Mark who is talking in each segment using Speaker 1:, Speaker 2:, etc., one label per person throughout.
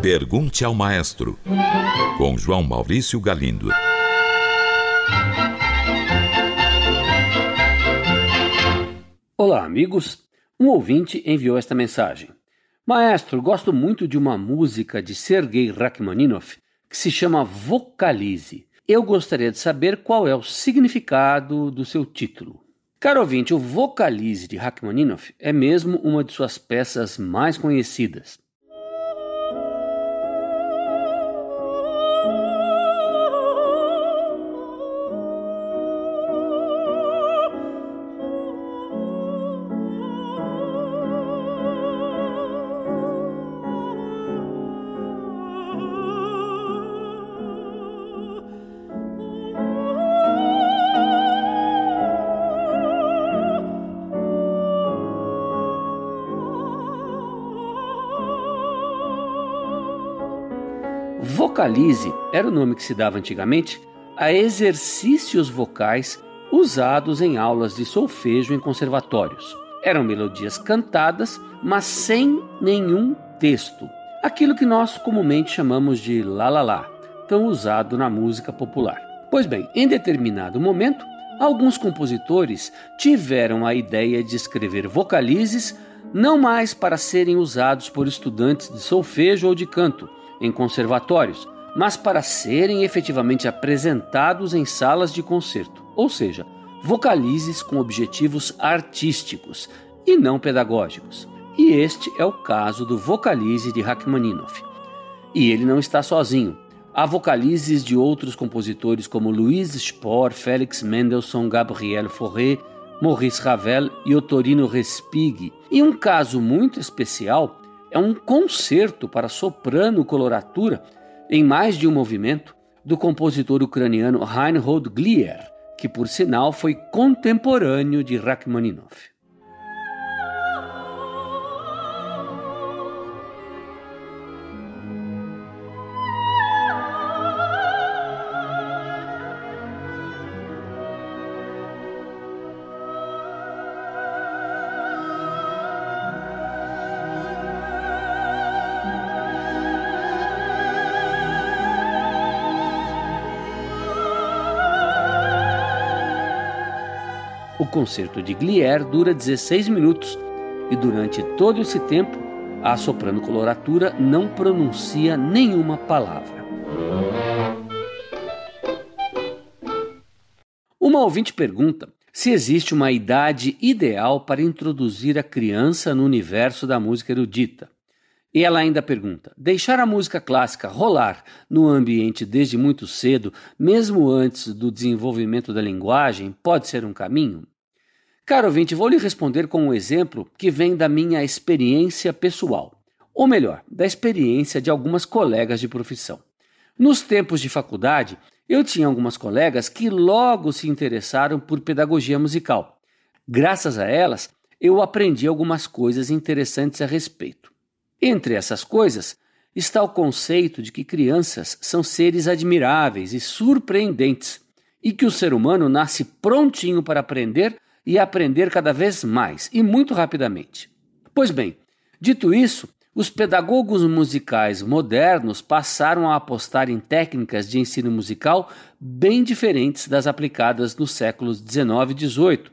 Speaker 1: Pergunte ao Maestro, com João Maurício Galindo.
Speaker 2: Olá, amigos. Um ouvinte enviou esta mensagem. Maestro, gosto muito de uma música de Sergei Rachmaninoff que se chama Vocalize. Eu gostaria de saber qual é o significado do seu título. Caro ouvinte, o Vocalize de Rachmaninoff é mesmo uma de suas peças mais conhecidas. Vocalize era o nome que se dava antigamente a exercícios vocais usados em aulas de solfejo em conservatórios. Eram melodias cantadas, mas sem nenhum texto. Aquilo que nós comumente chamamos de la la la, tão usado na música popular. Pois bem, em determinado momento, alguns compositores tiveram a ideia de escrever vocalizes não mais para serem usados por estudantes de solfejo ou de canto, em conservatórios, mas para serem efetivamente apresentados em salas de concerto, ou seja, vocalizes com objetivos artísticos e não pedagógicos. E este é o caso do Vocalize de Rachmaninoff. E ele não está sozinho. Há vocalizes de outros compositores como Louis Spohr, Félix Mendelssohn, Gabriel Fauré, Maurice Ravel e Otorino Respighi. E um caso muito especial é um concerto para soprano coloratura em mais de um movimento do compositor ucraniano Reinhold Glier, que por sinal foi contemporâneo de Rachmaninoff. Concerto de Glier dura 16 minutos e durante todo esse tempo a soprano coloratura não pronuncia nenhuma palavra. Uma ouvinte pergunta se existe uma idade ideal para introduzir a criança no universo da música erudita. E ela ainda pergunta: deixar a música clássica rolar no ambiente desde muito cedo, mesmo antes do desenvolvimento da linguagem, pode ser um caminho? Caro ouvinte, vou lhe responder com um exemplo que vem da minha experiência pessoal, ou melhor, da experiência de algumas colegas de profissão. Nos tempos de faculdade, eu tinha algumas colegas que logo se interessaram por pedagogia musical. Graças a elas, eu aprendi algumas coisas interessantes a respeito. Entre essas coisas está o conceito de que crianças são seres admiráveis e surpreendentes e que o ser humano nasce prontinho para aprender e aprender cada vez mais e muito rapidamente. Pois bem, dito isso, os pedagogos musicais modernos passaram a apostar em técnicas de ensino musical bem diferentes das aplicadas nos séculos 19 e 18.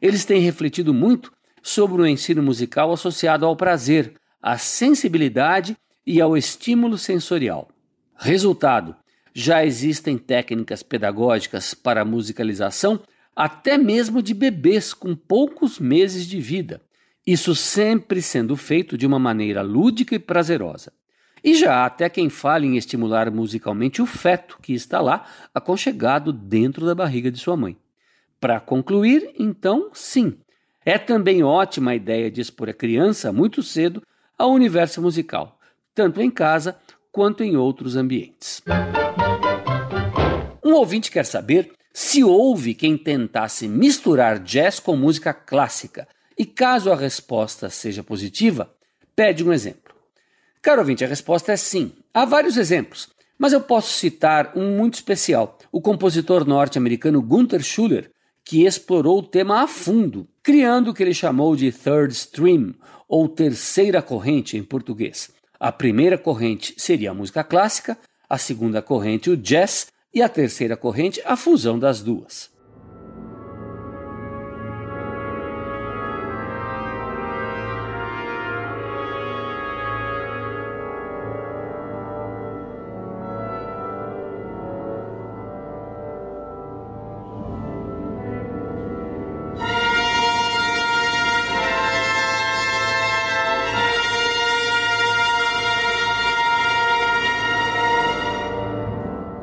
Speaker 2: Eles têm refletido muito sobre o ensino musical associado ao prazer, à sensibilidade e ao estímulo sensorial. Resultado: já existem técnicas pedagógicas para musicalização até mesmo de bebês com poucos meses de vida. Isso sempre sendo feito de uma maneira lúdica e prazerosa. E já há até quem fale em estimular musicalmente o feto que está lá, aconchegado dentro da barriga de sua mãe. Para concluir, então, sim, é também ótima a ideia de expor a criança muito cedo ao universo musical, tanto em casa quanto em outros ambientes. Um ouvinte quer saber se houve quem tentasse misturar jazz com música clássica, e caso a resposta seja positiva, pede um exemplo. Caro ouvinte, a resposta é sim. Há vários exemplos, mas eu posso citar um muito especial, o compositor norte-americano Gunther Schuller, que explorou o tema a fundo, criando o que ele chamou de third stream, ou terceira corrente em português. A primeira corrente seria a música clássica, a segunda corrente o jazz e a terceira corrente a fusão das duas.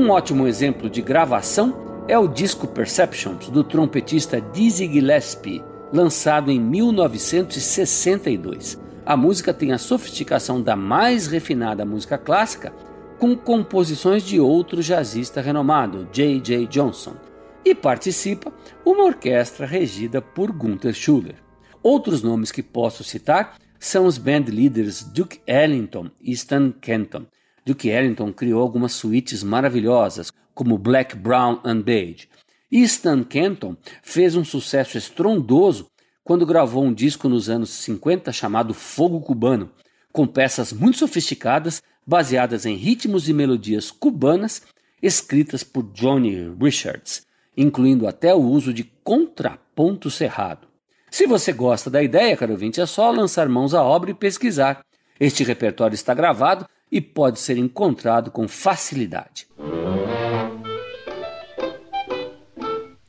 Speaker 2: Um ótimo exemplo de gravação é o disco Perceptions do trompetista Dizzy Gillespie, lançado em 1962. A música tem a sofisticação da mais refinada música clássica, com composições de outro jazzista renomado, J.J. Johnson, e participa uma orquestra regida por Gunther Schuller. Outros nomes que posso citar são os band leaders Duke Ellington e Stan Kenton, Duke Ellington criou algumas suítes maravilhosas, como Black, Brown and Beige. E Stan Kenton fez um sucesso estrondoso quando gravou um disco nos anos 50 chamado Fogo Cubano, com peças muito sofisticadas baseadas em ritmos e melodias cubanas escritas por Johnny Richards, incluindo até o uso de contraponto cerrado. Se você gosta da ideia, caro ouvinte, é só lançar mãos à obra e pesquisar. Este repertório está gravado e pode ser encontrado com facilidade.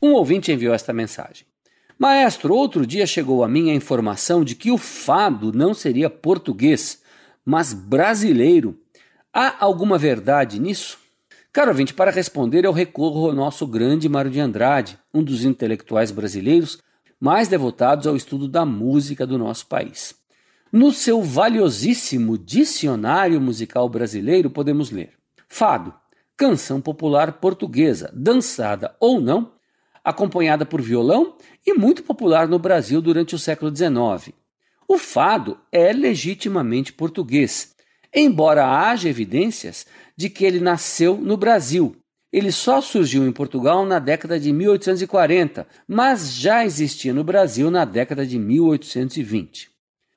Speaker 2: Um ouvinte enviou esta mensagem. Maestro, outro dia chegou a mim a informação de que o fado não seria português, mas brasileiro. Há alguma verdade nisso? Caro ouvinte, para responder eu recorro ao nosso grande Mário de Andrade, um dos intelectuais brasileiros mais devotados ao estudo da música do nosso país. No seu valiosíssimo Dicionário Musical Brasileiro, podemos ler: Fado, canção popular portuguesa, dançada ou não, acompanhada por violão e muito popular no Brasil durante o século XIX. O fado é legitimamente português, embora haja evidências de que ele nasceu no Brasil. Ele só surgiu em Portugal na década de 1840, mas já existia no Brasil na década de 1820.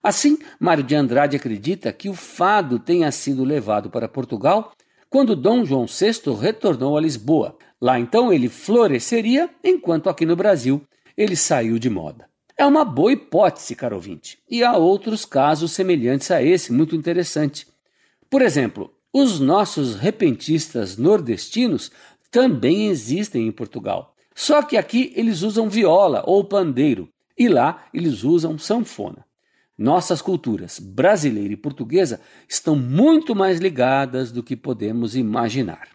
Speaker 2: Assim, Mário de Andrade acredita que o fado tenha sido levado para Portugal quando Dom João VI retornou a Lisboa. Lá então ele floresceria, enquanto aqui no Brasil ele saiu de moda. É uma boa hipótese, caro ouvinte, e há outros casos semelhantes a esse, muito interessante. Por exemplo, os nossos repentistas nordestinos também existem em Portugal. Só que aqui eles usam viola ou pandeiro, e lá eles usam sanfona. Nossas culturas brasileira e portuguesa estão muito mais ligadas do que podemos imaginar.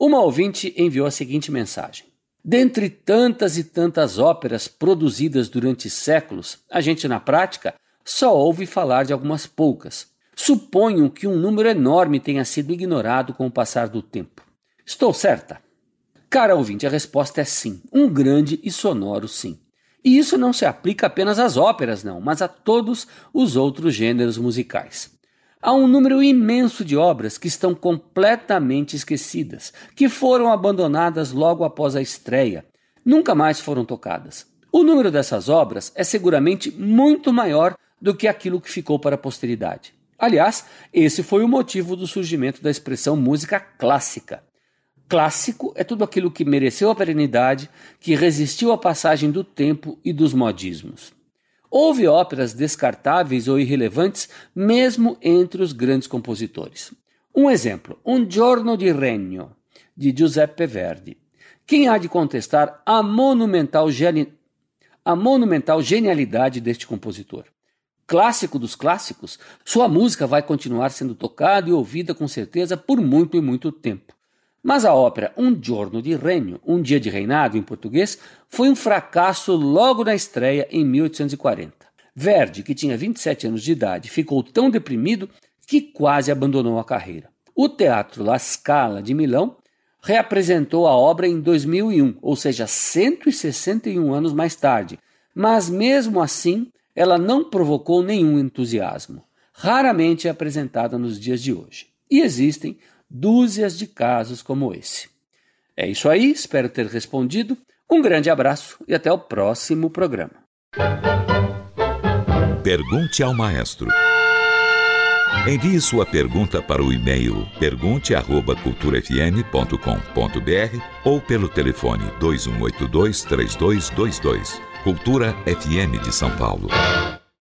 Speaker 2: Uma ouvinte enviou a seguinte mensagem: Dentre tantas e tantas óperas produzidas durante séculos, a gente na prática só ouve falar de algumas poucas. Suponho que um número enorme tenha sido ignorado com o passar do tempo. Estou certa? Cara ouvinte, a resposta é sim. Um grande e sonoro sim. E isso não se aplica apenas às óperas, não, mas a todos os outros gêneros musicais. Há um número imenso de obras que estão completamente esquecidas, que foram abandonadas logo após a estreia, nunca mais foram tocadas. O número dessas obras é seguramente muito maior do que aquilo que ficou para a posteridade. Aliás, esse foi o motivo do surgimento da expressão música clássica. Clássico é tudo aquilo que mereceu a perenidade, que resistiu à passagem do tempo e dos modismos. Houve óperas descartáveis ou irrelevantes mesmo entre os grandes compositores. Um exemplo, Un giorno di regno, de Giuseppe Verdi. Quem há de contestar a monumental, geni... a monumental genialidade deste compositor? Clássico dos clássicos, sua música vai continuar sendo tocada e ouvida com certeza por muito e muito tempo. Mas a ópera Um Giorno di Regno, Um Dia de Reinado em português, foi um fracasso logo na estreia em 1840. Verdi, que tinha 27 anos de idade, ficou tão deprimido que quase abandonou a carreira. O Teatro La Scala de Milão reapresentou a obra em 2001, ou seja, 161 anos mais tarde, mas mesmo assim ela não provocou nenhum entusiasmo. Raramente é apresentada nos dias de hoje. E existem dúzias de casos como esse. É isso aí, espero ter respondido. Um grande abraço e até o próximo programa.
Speaker 1: Pergunte ao maestro. Envie sua pergunta para o e-mail pergunte@culturafm.com.br ou pelo telefone 2182 3222. Cultura FM de São Paulo.